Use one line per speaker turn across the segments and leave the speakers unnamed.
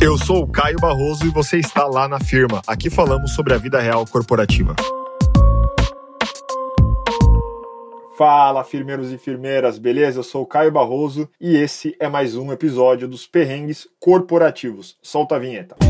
Eu sou o Caio Barroso e você está lá na firma. Aqui falamos sobre a vida real corporativa. Fala, firmeiros e firmeiras, beleza? Eu sou o Caio Barroso e esse é mais um episódio dos Perrengues Corporativos. Solta a vinheta.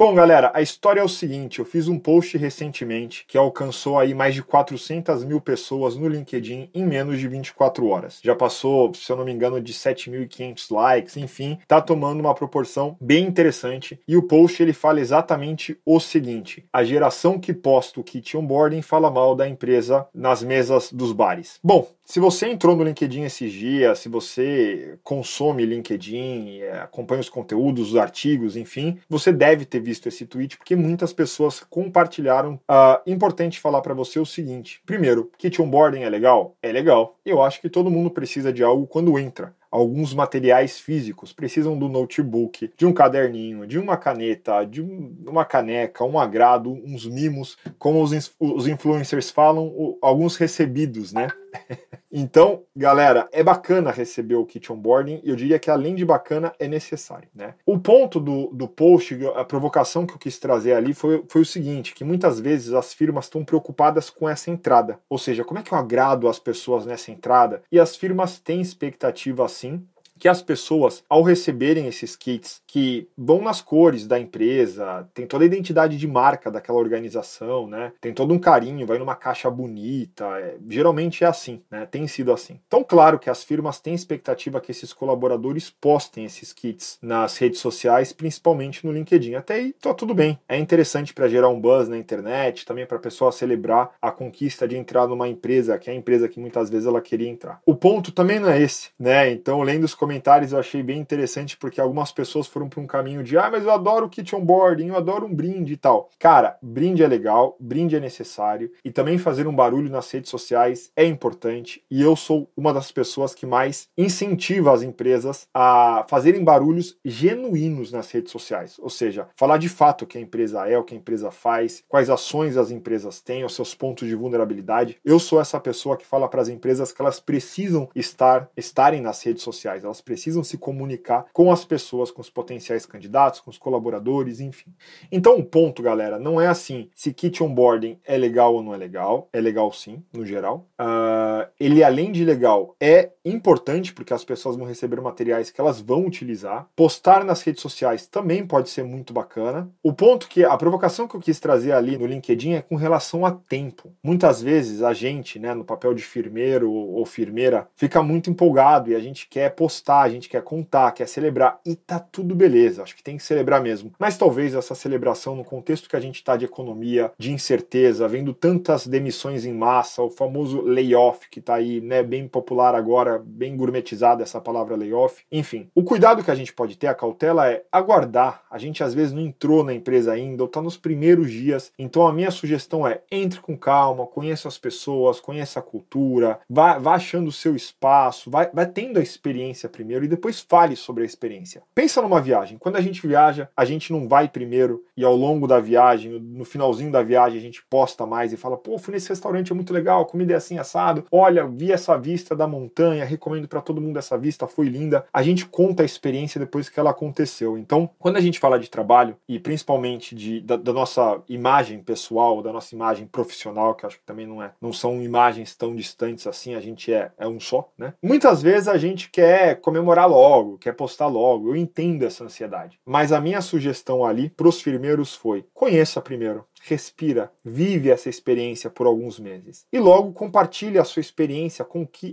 Bom, galera, a história é o seguinte: eu fiz um post recentemente que alcançou aí mais de 400 mil pessoas no LinkedIn em menos de 24 horas. Já passou, se eu não me engano, de 7.500 likes, enfim, tá tomando uma proporção bem interessante. E o post ele fala exatamente o seguinte: a geração que posta o kit onboarding fala mal da empresa nas mesas dos bares. Bom, se você entrou no LinkedIn esses dias, se você consome LinkedIn, é, acompanha os conteúdos, os artigos, enfim, você deve ter visto esse tweet porque muitas pessoas compartilharam. Uh, importante falar para você o seguinte: primeiro, kit onboarding é legal? É legal. Eu acho que todo mundo precisa de algo quando entra alguns materiais físicos, precisam do notebook, de um caderninho, de uma caneta, de uma caneca, um agrado, uns mimos, como os influencers falam, alguns recebidos, né? Então, galera, é bacana receber o kit onboarding e eu diria que além de bacana, é necessário, né? O ponto do, do post, a provocação que eu quis trazer ali foi, foi o seguinte, que muitas vezes as firmas estão preocupadas com essa entrada, ou seja, como é que eu agrado as pessoas nessa entrada? E as firmas têm expectativa sim, que as pessoas, ao receberem esses kits que vão nas cores da empresa, tem toda a identidade de marca daquela organização, né? Tem todo um carinho, vai numa caixa bonita. É, geralmente é assim, né? Tem sido assim. Então, claro que as firmas têm expectativa que esses colaboradores postem esses kits nas redes sociais, principalmente no LinkedIn. Até aí, tá tudo bem. É interessante para gerar um buzz na internet, também para a pessoa celebrar a conquista de entrar numa empresa, que é a empresa que muitas vezes ela queria entrar. O ponto também não é esse, né? Então, lendo os comentários comentários eu achei bem interessante porque algumas pessoas foram para um caminho de ah, mas eu adoro o kit onboarding, eu adoro um brinde e tal. Cara, brinde é legal, brinde é necessário e também fazer um barulho nas redes sociais é importante e eu sou uma das pessoas que mais incentiva as empresas a fazerem barulhos genuínos nas redes sociais, ou seja, falar de fato o que a empresa é, o que a empresa faz, quais ações as empresas têm, os seus pontos de vulnerabilidade. Eu sou essa pessoa que fala para as empresas que elas precisam estar estarem nas redes sociais, elas precisam se comunicar com as pessoas, com os potenciais candidatos, com os colaboradores, enfim. Então o ponto, galera, não é assim se kit onboarding é legal ou não é legal. É legal sim, no geral. Uh, ele, além de legal, é importante porque as pessoas vão receber materiais que elas vão utilizar. Postar nas redes sociais também pode ser muito bacana. O ponto que a provocação que eu quis trazer ali no LinkedIn é com relação a tempo. Muitas vezes a gente, né, no papel de firmeiro ou firmeira, fica muito empolgado e a gente quer postar a gente quer contar, quer celebrar, e tá tudo beleza, acho que tem que celebrar mesmo. Mas talvez essa celebração, no contexto que a gente está de economia, de incerteza, vendo tantas demissões em massa, o famoso layoff, que tá aí, né, bem popular agora, bem gourmetizada essa palavra layoff. Enfim, o cuidado que a gente pode ter, a cautela é aguardar. A gente às vezes não entrou na empresa ainda, ou tá nos primeiros dias. Então a minha sugestão é entre com calma, conheça as pessoas, conheça a cultura, vá, vá achando o seu espaço, vai, vai tendo a experiência primeiro e depois fale sobre a experiência. Pensa numa viagem. Quando a gente viaja, a gente não vai primeiro e ao longo da viagem, no finalzinho da viagem, a gente posta mais e fala: pô, fui nesse restaurante, é muito legal, a comida é assim assado. Olha, vi essa vista da montanha, recomendo para todo mundo essa vista, foi linda. A gente conta a experiência depois que ela aconteceu. Então, quando a gente fala de trabalho e principalmente de, da, da nossa imagem pessoal, da nossa imagem profissional, que acho que também não é, não são imagens tão distantes assim, a gente é, é um só, né? Muitas vezes a gente quer comemorar logo, quer postar logo. Eu entendo essa ansiedade. Mas a minha sugestão ali para os firmeiros foi: conheça primeiro respira, vive essa experiência por alguns meses. E logo compartilhe a sua experiência,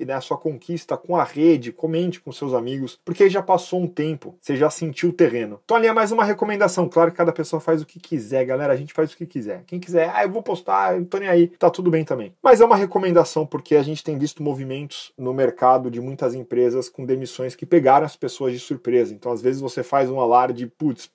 né, a sua conquista com a rede, comente com seus amigos, porque já passou um tempo, você já sentiu o terreno. Então ali é mais uma recomendação, claro que cada pessoa faz o que quiser, galera, a gente faz o que quiser. Quem quiser, ah, eu vou postar, eu tô nem aí, tá tudo bem também. Mas é uma recomendação porque a gente tem visto movimentos no mercado de muitas empresas com demissões que pegaram as pessoas de surpresa. Então às vezes você faz um alarde, putz,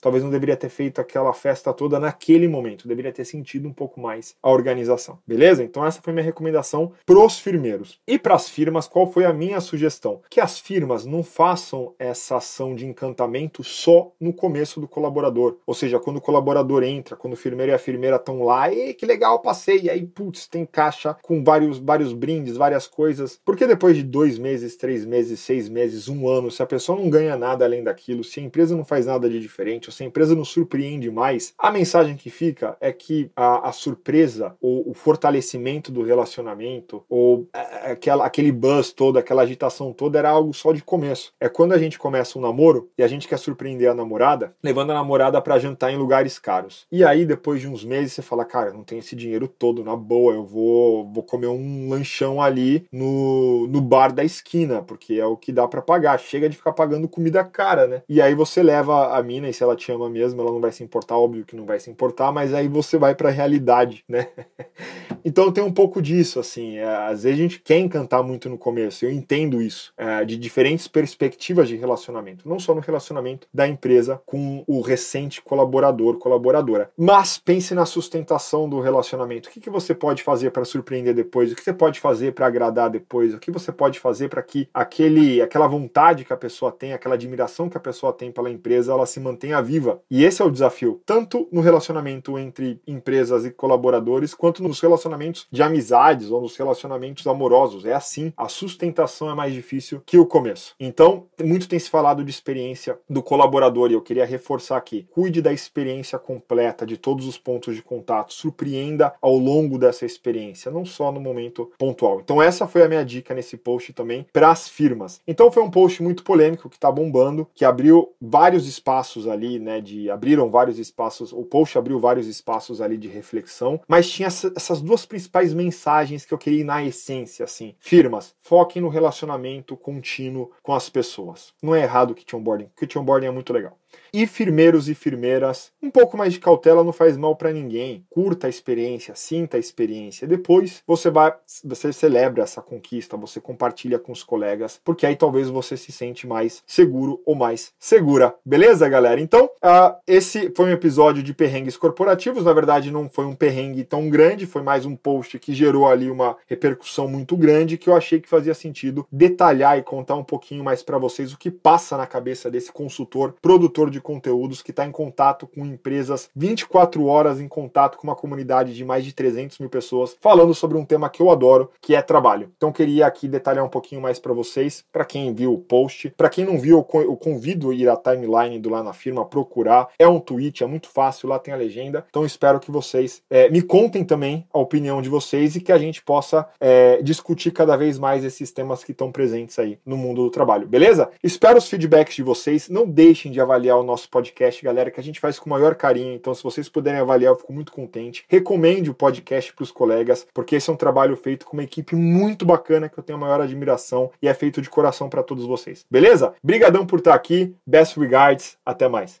talvez não deveria ter feito aquela festa toda naquele momento relacionamento, deveria ter sentido um pouco mais a organização. Beleza? Então essa foi minha recomendação pros firmeiros. E para as firmas, qual foi a minha sugestão? Que as firmas não façam essa ação de encantamento só no começo do colaborador. Ou seja, quando o colaborador entra, quando o firmeiro e a firmeira estão lá, e que legal, passei, e aí, putz, tem caixa com vários, vários brindes, várias coisas. Porque depois de dois meses, três meses, seis meses, um ano, se a pessoa não ganha nada além daquilo, se a empresa não faz nada de diferente, ou se a empresa não surpreende mais, a mensagem que fica é que a, a surpresa ou o fortalecimento do relacionamento ou é, aquela, aquele buzz todo, aquela agitação toda era algo só de começo. É quando a gente começa um namoro e a gente quer surpreender a namorada, levando a namorada para jantar em lugares caros. E aí, depois de uns meses, você fala, cara, não tem esse dinheiro todo, na boa, eu vou, vou comer um lanchão ali no, no bar da esquina, porque é o que dá para pagar. Chega de ficar pagando comida cara, né? E aí você leva a mina, e se ela te ama mesmo, ela não vai se importar, óbvio que não vai se importar, mas aí você vai pra realidade, né? então tem um pouco disso, assim. É, às vezes a gente quer encantar muito no começo, eu entendo isso, é, de diferentes perspectivas de relacionamento, não só no relacionamento da empresa com o recente colaborador, colaboradora. Mas pense na sustentação do relacionamento. O que, que você pode fazer para surpreender depois? O que você pode fazer para agradar depois? O que você pode fazer para que aquele, aquela vontade que a pessoa tem, aquela admiração que a pessoa tem pela empresa, ela se mantenha viva? E esse é o desafio, tanto no relacionamento entre empresas e colaboradores, quanto nos relacionamentos de amizades ou nos relacionamentos amorosos. É assim, a sustentação é mais difícil que o começo. Então, muito tem se falado de experiência do colaborador e eu queria reforçar aqui. Cuide da experiência completa de todos os pontos de contato, surpreenda ao longo dessa experiência, não só no momento pontual. Então, essa foi a minha dica nesse post também para as firmas. Então, foi um post muito polêmico que está bombando, que abriu vários espaços ali, né, de abriram vários espaços, o post abriu vários espaços ali de reflexão, mas tinha essas duas principais mensagens que eu queria ir na essência, assim. Firmas, foquem no relacionamento contínuo com as pessoas. Não é errado o kit onboarding, o kit onboarding é muito legal. E firmeiros e firmeiras, um pouco mais de cautela não faz mal para ninguém. Curta a experiência, sinta a experiência. Depois você vai, você celebra essa conquista, você compartilha com os colegas, porque aí talvez você se sente mais seguro ou mais segura. Beleza, galera? Então, uh, esse foi um episódio de perrengues corporativos. Na verdade, não foi um perrengue tão grande, foi mais um post que gerou ali uma repercussão muito grande que eu achei que fazia sentido detalhar e contar um pouquinho mais para vocês o que passa na cabeça desse consultor, produtor de conteúdos que está em contato com empresas 24 horas em contato com uma comunidade de mais de 300 mil pessoas, falando sobre um tema que eu adoro, que é trabalho. Então queria aqui detalhar um pouquinho mais para vocês, para quem viu o post, para quem não viu, eu convido a ir à timeline do Lá na Firma, procurar. É um tweet, é muito fácil, lá tem a legenda. Então espero que vocês é, me contem também a opinião de vocês e que a gente possa é, discutir cada vez mais esses temas que estão presentes aí no mundo do trabalho, beleza? Espero os feedbacks de vocês. Não deixem de avaliar o nosso nosso podcast, galera, que a gente faz com o maior carinho. Então, se vocês puderem avaliar, eu fico muito contente. Recomende o podcast para os colegas, porque esse é um trabalho feito com uma equipe muito bacana que eu tenho a maior admiração e é feito de coração para todos vocês. Beleza? Brigadão por estar aqui. Best regards. Até mais.